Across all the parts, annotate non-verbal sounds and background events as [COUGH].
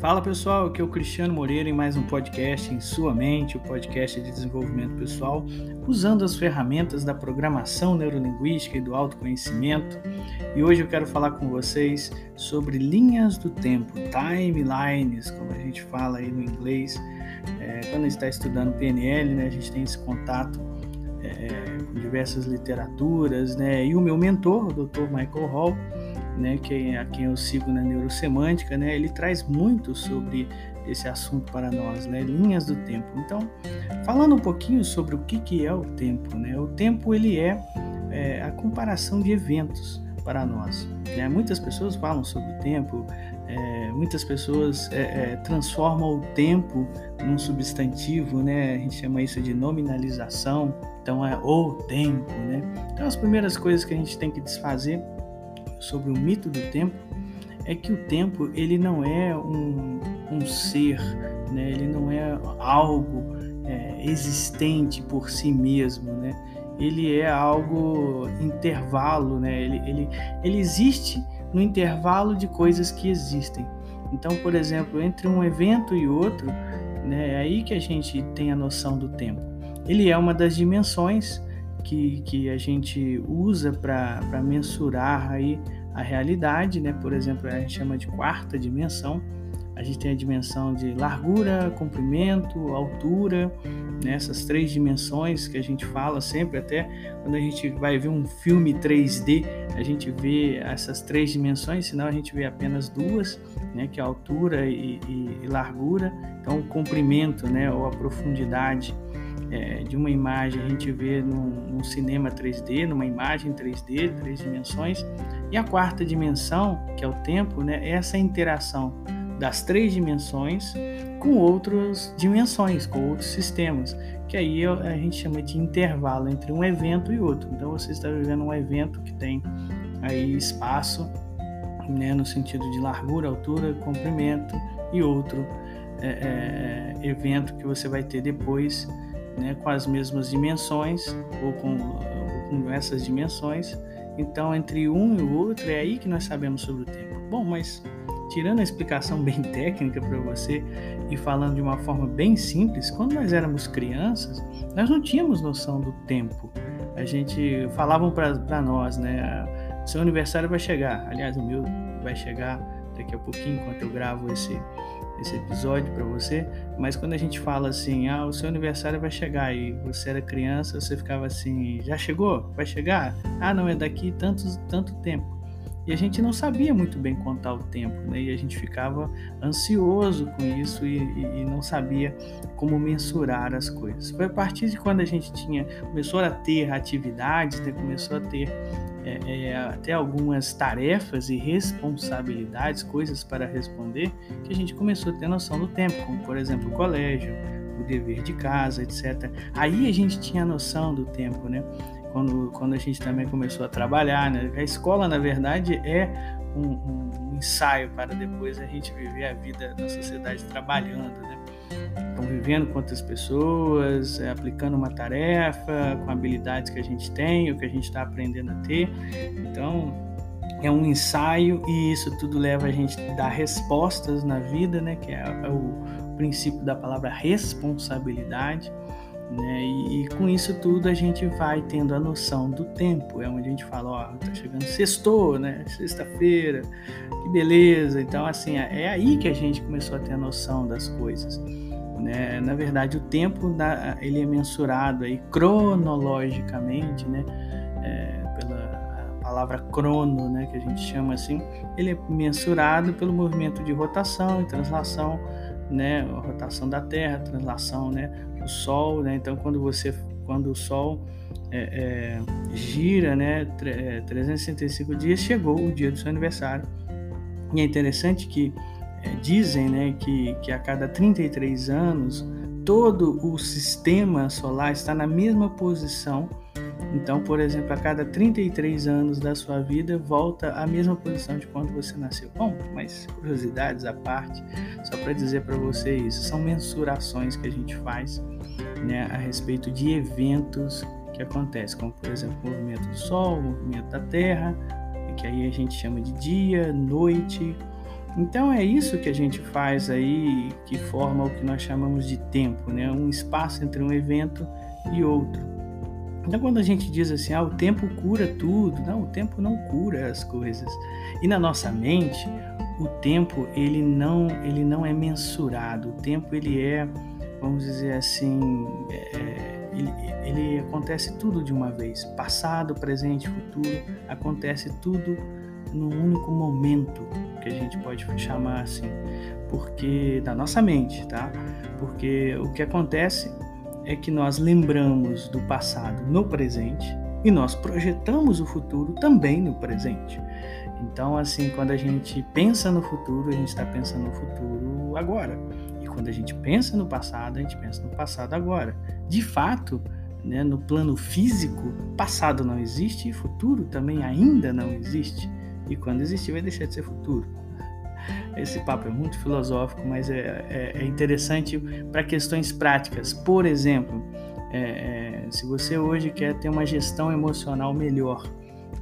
Fala pessoal, aqui é o Cristiano Moreira em mais um podcast em sua mente, o podcast de desenvolvimento pessoal, usando as ferramentas da programação neurolinguística e do autoconhecimento. E hoje eu quero falar com vocês sobre linhas do tempo, timelines, como a gente fala aí no inglês. É, quando a gente está estudando PNL, né, a gente tem esse contato é, com diversas literaturas, né? E o meu mentor, o Dr. Michael Hall, né, que é a quem eu sigo na neurosemântica, né, ele traz muito sobre esse assunto para nós, né, linhas do tempo. Então, falando um pouquinho sobre o que, que é o tempo, né, o tempo ele é, é a comparação de eventos para nós. Né? Muitas pessoas falam sobre o tempo, é, muitas pessoas é, é, transformam o tempo num substantivo, né? A gente chama isso de nominalização. Então é o tempo, né? Então as primeiras coisas que a gente tem que desfazer sobre o mito do tempo é que o tempo ele não é um, um ser, né? ele não é algo é, existente por si mesmo, né? ele é algo intervalo, né? ele, ele, ele existe no intervalo de coisas que existem. Então, por exemplo, entre um evento e outro, né, é aí que a gente tem a noção do tempo. Ele é uma das dimensões que, que a gente usa para mensurar aí a realidade, né? Por exemplo, a gente chama de quarta dimensão. A gente tem a dimensão de largura, comprimento, altura, né? essas três dimensões que a gente fala sempre, até quando a gente vai ver um filme 3D, a gente vê essas três dimensões, senão a gente vê apenas duas, né? que é altura e, e, e largura. Então, o comprimento né? ou a profundidade é, de uma imagem a gente vê num, num, cinema 3D, numa imagem 3D, três dimensões. E a quarta dimensão, que é o tempo, né, é essa interação das três dimensões com outras dimensões, com outros sistemas, que aí a gente chama de intervalo entre um evento e outro. Então você está vivendo um evento que tem aí espaço, né, no sentido de largura, altura, comprimento, e outro é, é, evento que você vai ter depois né, com as mesmas dimensões ou com, ou com essas dimensões. Então, entre um e o outro, é aí que nós sabemos sobre o tempo. Bom, mas tirando a explicação [LAUGHS] bem técnica para você e falando de uma forma bem simples, quando nós éramos crianças, nós não tínhamos noção do tempo. A gente falavam para nós, né? Seu aniversário vai chegar. Aliás, o meu vai chegar daqui a pouquinho, enquanto eu gravo esse esse episódio para você, mas quando a gente fala assim, ah, o seu aniversário vai chegar e você era criança, você ficava assim, já chegou? Vai chegar? Ah, não, é daqui tanto, tanto tempo. E a gente não sabia muito bem contar o tempo, né? E a gente ficava ansioso com isso e, e, e não sabia como mensurar as coisas. Foi a partir de quando a gente tinha começou a ter atividades, né? começou a ter é, é, até algumas tarefas e responsabilidades, coisas para responder, que a gente começou a ter noção do tempo, como por exemplo o colégio, o dever de casa, etc. Aí a gente tinha noção do tempo, né? Quando, quando a gente também começou a trabalhar, né? A escola, na verdade, é um, um, ensaio para depois a gente viver a vida na sociedade trabalhando, né? Convivendo com outras pessoas, é, aplicando uma tarefa, com habilidades que a gente tem, o que a gente está aprendendo a ter. Então, é um ensaio e isso tudo leva a gente a dar respostas na vida, né? Que é, é o princípio da palavra responsabilidade. Né? E, e, com isso tudo a gente vai tendo a noção do tempo. É onde a gente fala, ó, tá chegando sextou, né? Sexta-feira, que beleza. Então, assim, é, é aí que a gente começou a ter a noção das coisas. Né? Na verdade, o tempo ele é mensurado aí cronologicamente, né? É, pela palavra crono, né? Que a gente chama assim, ele é mensurado pelo movimento de rotação e translação, né? A rotação da Terra, translação, né? Sol, né? Então, quando você, quando o Sol é, é, gira, né? 365 é, dias, chegou o dia do seu aniversário. E é interessante que é, dizem né, que, que a cada 33 anos todo o sistema solar está na mesma posição. Então, por exemplo, a cada 33 anos da sua vida volta à mesma posição de quando você nasceu. Bom, mas curiosidades à parte, só para dizer para você isso, são mensurações que a gente faz né, a respeito de eventos que acontecem, como por exemplo o movimento do Sol, o movimento da Terra, que aí a gente chama de dia, noite, Então é isso que a gente faz aí, que forma o que nós chamamos de tempo, né? Um espaço entre um evento e outro. Então quando a gente diz assim, ah, o tempo cura tudo, não, o tempo não cura as coisas. E na nossa mente, o tempo ele não ele não é mensurado. O tempo ele é, vamos dizer assim, é, ele, ele acontece tudo de uma vez. Passado, presente, futuro, acontece tudo num único momento que a gente pode chamar assim, porque da nossa mente, tá? Porque o que acontece é que nós lembramos do passado no presente e nós projetamos o futuro também no presente. Então, assim, quando a gente pensa no futuro, a gente está pensando no futuro agora. E quando a gente pensa no passado, a gente pensa no passado agora. De fato, né, no plano físico, passado não existe e futuro também ainda não existe. E quando existir, vai deixar de ser futuro. Esse papo é muito filosófico, mas é, é, é interessante para questões práticas. Por exemplo, é, é, se você hoje quer ter uma gestão emocional melhor,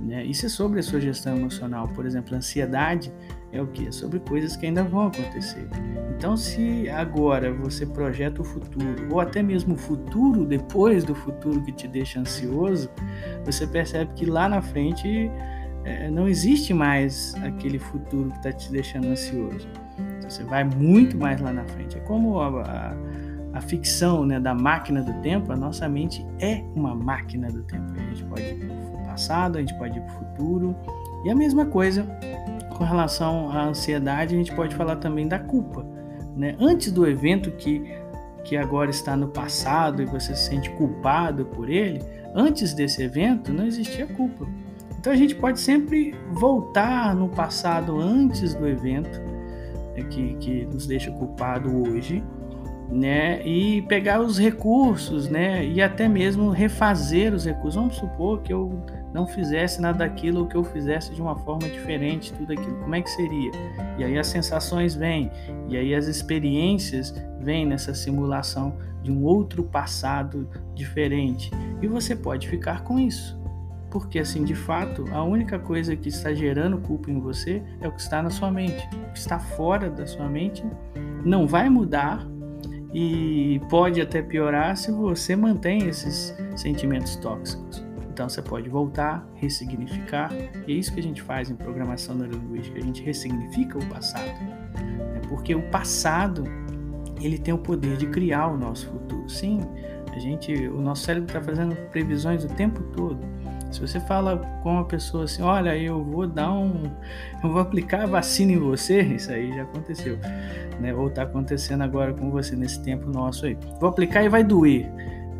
né? isso é sobre a sua gestão emocional. Por exemplo, ansiedade é o que? É sobre coisas que ainda vão acontecer. Então, se agora você projeta o futuro, ou até mesmo o futuro depois do futuro que te deixa ansioso, você percebe que lá na frente é, não existe mais aquele futuro que está te deixando ansioso. Você vai muito mais lá na frente. É como a, a, a, ficção né, da máquina do tempo, a nossa mente é uma máquina do tempo. A gente pode ir para o passado, a gente pode ir para o futuro. E a mesma coisa com relação à ansiedade, a gente pode falar também da culpa. Né? Antes do evento que, que agora está no passado e você se sente culpado por ele, antes desse evento não existia culpa. Então a gente pode sempre voltar no passado antes do evento né, que, que nos deixa culpado hoje, né? E pegar os recursos, né? E até mesmo refazer os recursos. Vamos supor que eu não fizesse nada daquilo ou que eu fizesse de uma forma diferente tudo aquilo. Como é que seria? E aí as sensações vêm, e aí as experiências vêm nessa simulação de um outro passado diferente. E você pode ficar com isso. Porque, assim, de fato, a única coisa que está gerando culpa em você é o que está na sua mente. O que está fora da sua mente não vai mudar e pode até piorar se você mantém esses sentimentos tóxicos. Então você pode voltar, ressignificar, e é isso que a gente faz em programação neurolinguística, a gente ressignifica o passado. Né? Porque o passado, ele tem o poder de criar o nosso futuro. Sim, a gente, o nosso cérebro está fazendo previsões o tempo todo. Se você fala com uma pessoa assim, olha, eu vou dar um, eu vou aplicar a vacina em você, isso aí já aconteceu, né? Ou está acontecendo agora com você nesse tempo nosso aí. Vou aplicar e vai doer,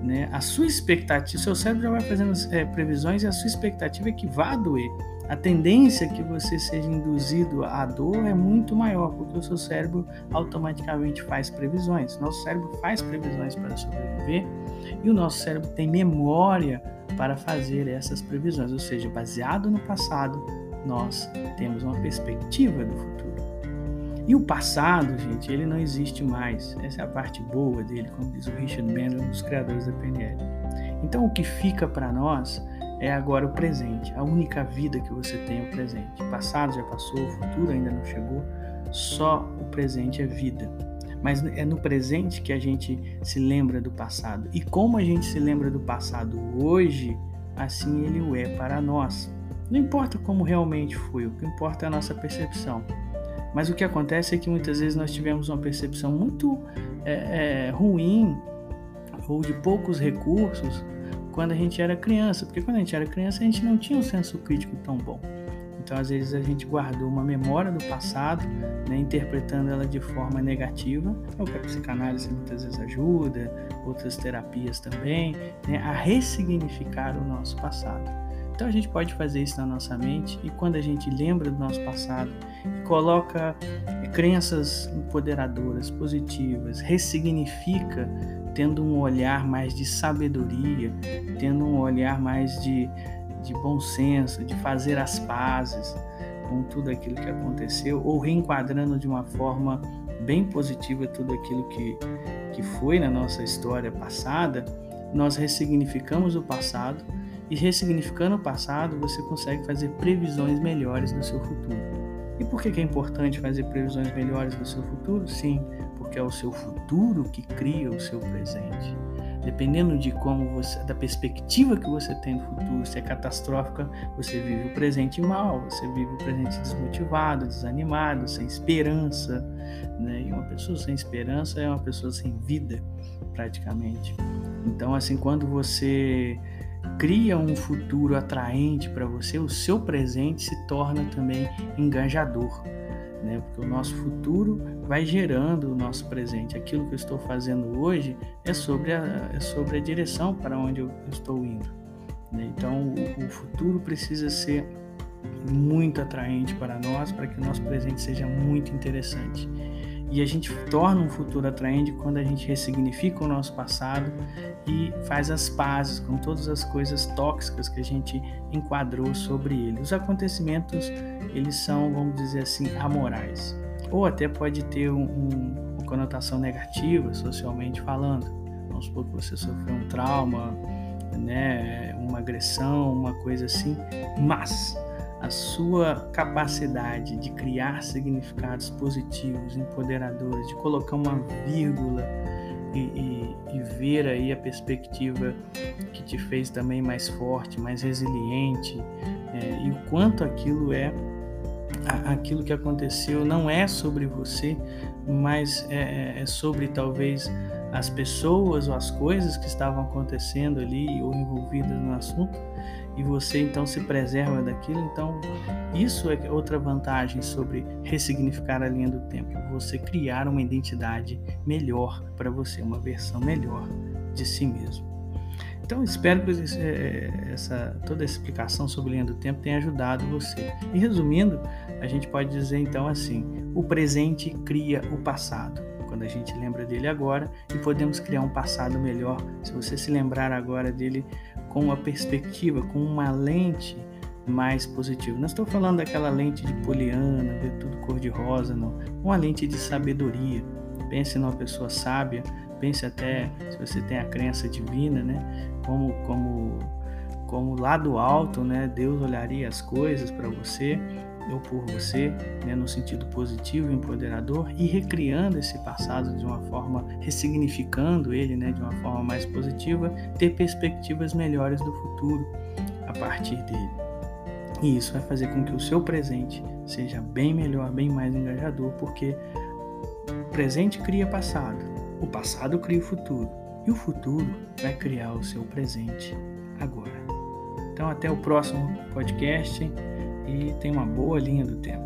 né? A sua expectativa, seu cérebro já vai fazendo é, previsões e a sua expectativa é que vá doer. A tendência que você seja induzido à dor é muito maior, porque o seu cérebro automaticamente faz previsões. Nosso cérebro faz previsões para sobreviver e o nosso cérebro tem memória para fazer essas previsões, ou seja, baseado no passado, nós temos uma perspectiva do futuro. E o passado, gente, ele não existe mais. Essa é a parte boa dele, como diz o Richard Bandler, um dos criadores da PNL. Então, o que fica para nós é agora o presente. A única vida que você tem é o presente. O passado já passou, o futuro ainda não chegou. Só o presente é vida mas é no presente que a gente se lembra do passado. E como a gente se lembra do passado hoje, assim ele o é para nós. Não importa como realmente foi, o que importa é a nossa percepção. Mas o que acontece é que muitas vezes nós tivemos uma percepção muito é, é, ruim ou de poucos recursos quando a gente era criança, porque quando a gente era criança a gente não tinha um senso crítico tão bom. Então, às vezes, a gente guardou uma memória do passado, né, interpretando ela de forma negativa. É o que a psicanálise muitas vezes ajuda, outras terapias também, né, a ressignificar o nosso passado. Então, a gente pode fazer isso na nossa mente e quando a gente lembra do nosso passado e coloca crenças empoderadoras, positivas, ressignifica tendo um olhar mais de sabedoria, tendo um olhar mais de de bom senso, de fazer as pazes com tudo aquilo que aconteceu, ou reenquadrando de uma forma bem positiva tudo aquilo que, que foi na nossa história passada, nós ressignificamos o passado e ressignificando o passado você consegue fazer previsões melhores do seu futuro. E por que é importante fazer previsões melhores do seu futuro? Sim, porque é o seu futuro que cria o seu presente. Dependendo de como você, da perspectiva que você tem no futuro, se é catastrófica, você vive o presente mal, você vive o presente desmotivado, desanimado, sem esperança. Né? E uma pessoa sem esperança é uma pessoa sem vida, praticamente. Então, assim, quando você cria um futuro atraente para você, o seu presente se torna também engajador né? Porque o nosso futuro vai gerando o nosso presente. Aquilo que eu estou fazendo hoje é sobre a, é sobre a direção para onde eu estou indo. Né? Então, o, o futuro precisa ser muito atraente para nós, para que o nosso presente seja muito interessante. E a gente torna um futuro atraente quando a gente ressignifica o nosso passado e faz as pazes com todas as coisas tóxicas que a gente enquadrou sobre ele. Os acontecimentos, eles são, vamos dizer assim, amorais. Ou até pode ter um, um, uma conotação negativa, socialmente falando. Vamos supor que você sofreu um trauma, né, uma agressão, uma coisa assim, mas a sua capacidade de criar significados positivos, empoderadores, de colocar uma vírgula e, e, e, ver aí a perspectiva que te fez também mais forte, mais resiliente, é, e o quanto aquilo é aquilo que aconteceu não é sobre você, mas é, é sobre talvez as pessoas ou as coisas que estavam acontecendo ali ou envolvidas no assunto e você então se preserva daquilo. Então, isso é outra vantagem sobre ressignificar a linha do tempo. Você criar uma identidade melhor para você, uma versão melhor de si mesmo. Então, espero que é, essa, toda essa explicação sobre linha do tempo tenha ajudado você. E resumindo, a gente pode dizer então assim: o presente cria o passado quando a gente lembra dele agora e podemos criar um passado melhor se você se lembrar agora dele com uma perspectiva, com uma lente mais positiva. Não estou falando daquela lente de poliana, ver tudo cor-de-rosa, não. Uma lente de sabedoria. Pense numa pessoa sábia, pense até se você tem a crença divina, né? Como, como, como lá do alto, né? Deus olharia as coisas para você ou por você, né, no sentido positivo empoderador, e recriando esse passado de uma forma, ressignificando ele né, de uma forma mais positiva, ter perspectivas melhores do futuro a partir dele. E isso vai fazer com que o seu presente seja bem melhor, bem mais engajador, porque o presente cria passado, o passado cria o futuro, e o futuro vai criar o seu presente agora. Então, até o próximo podcast e tem uma boa linha do tempo.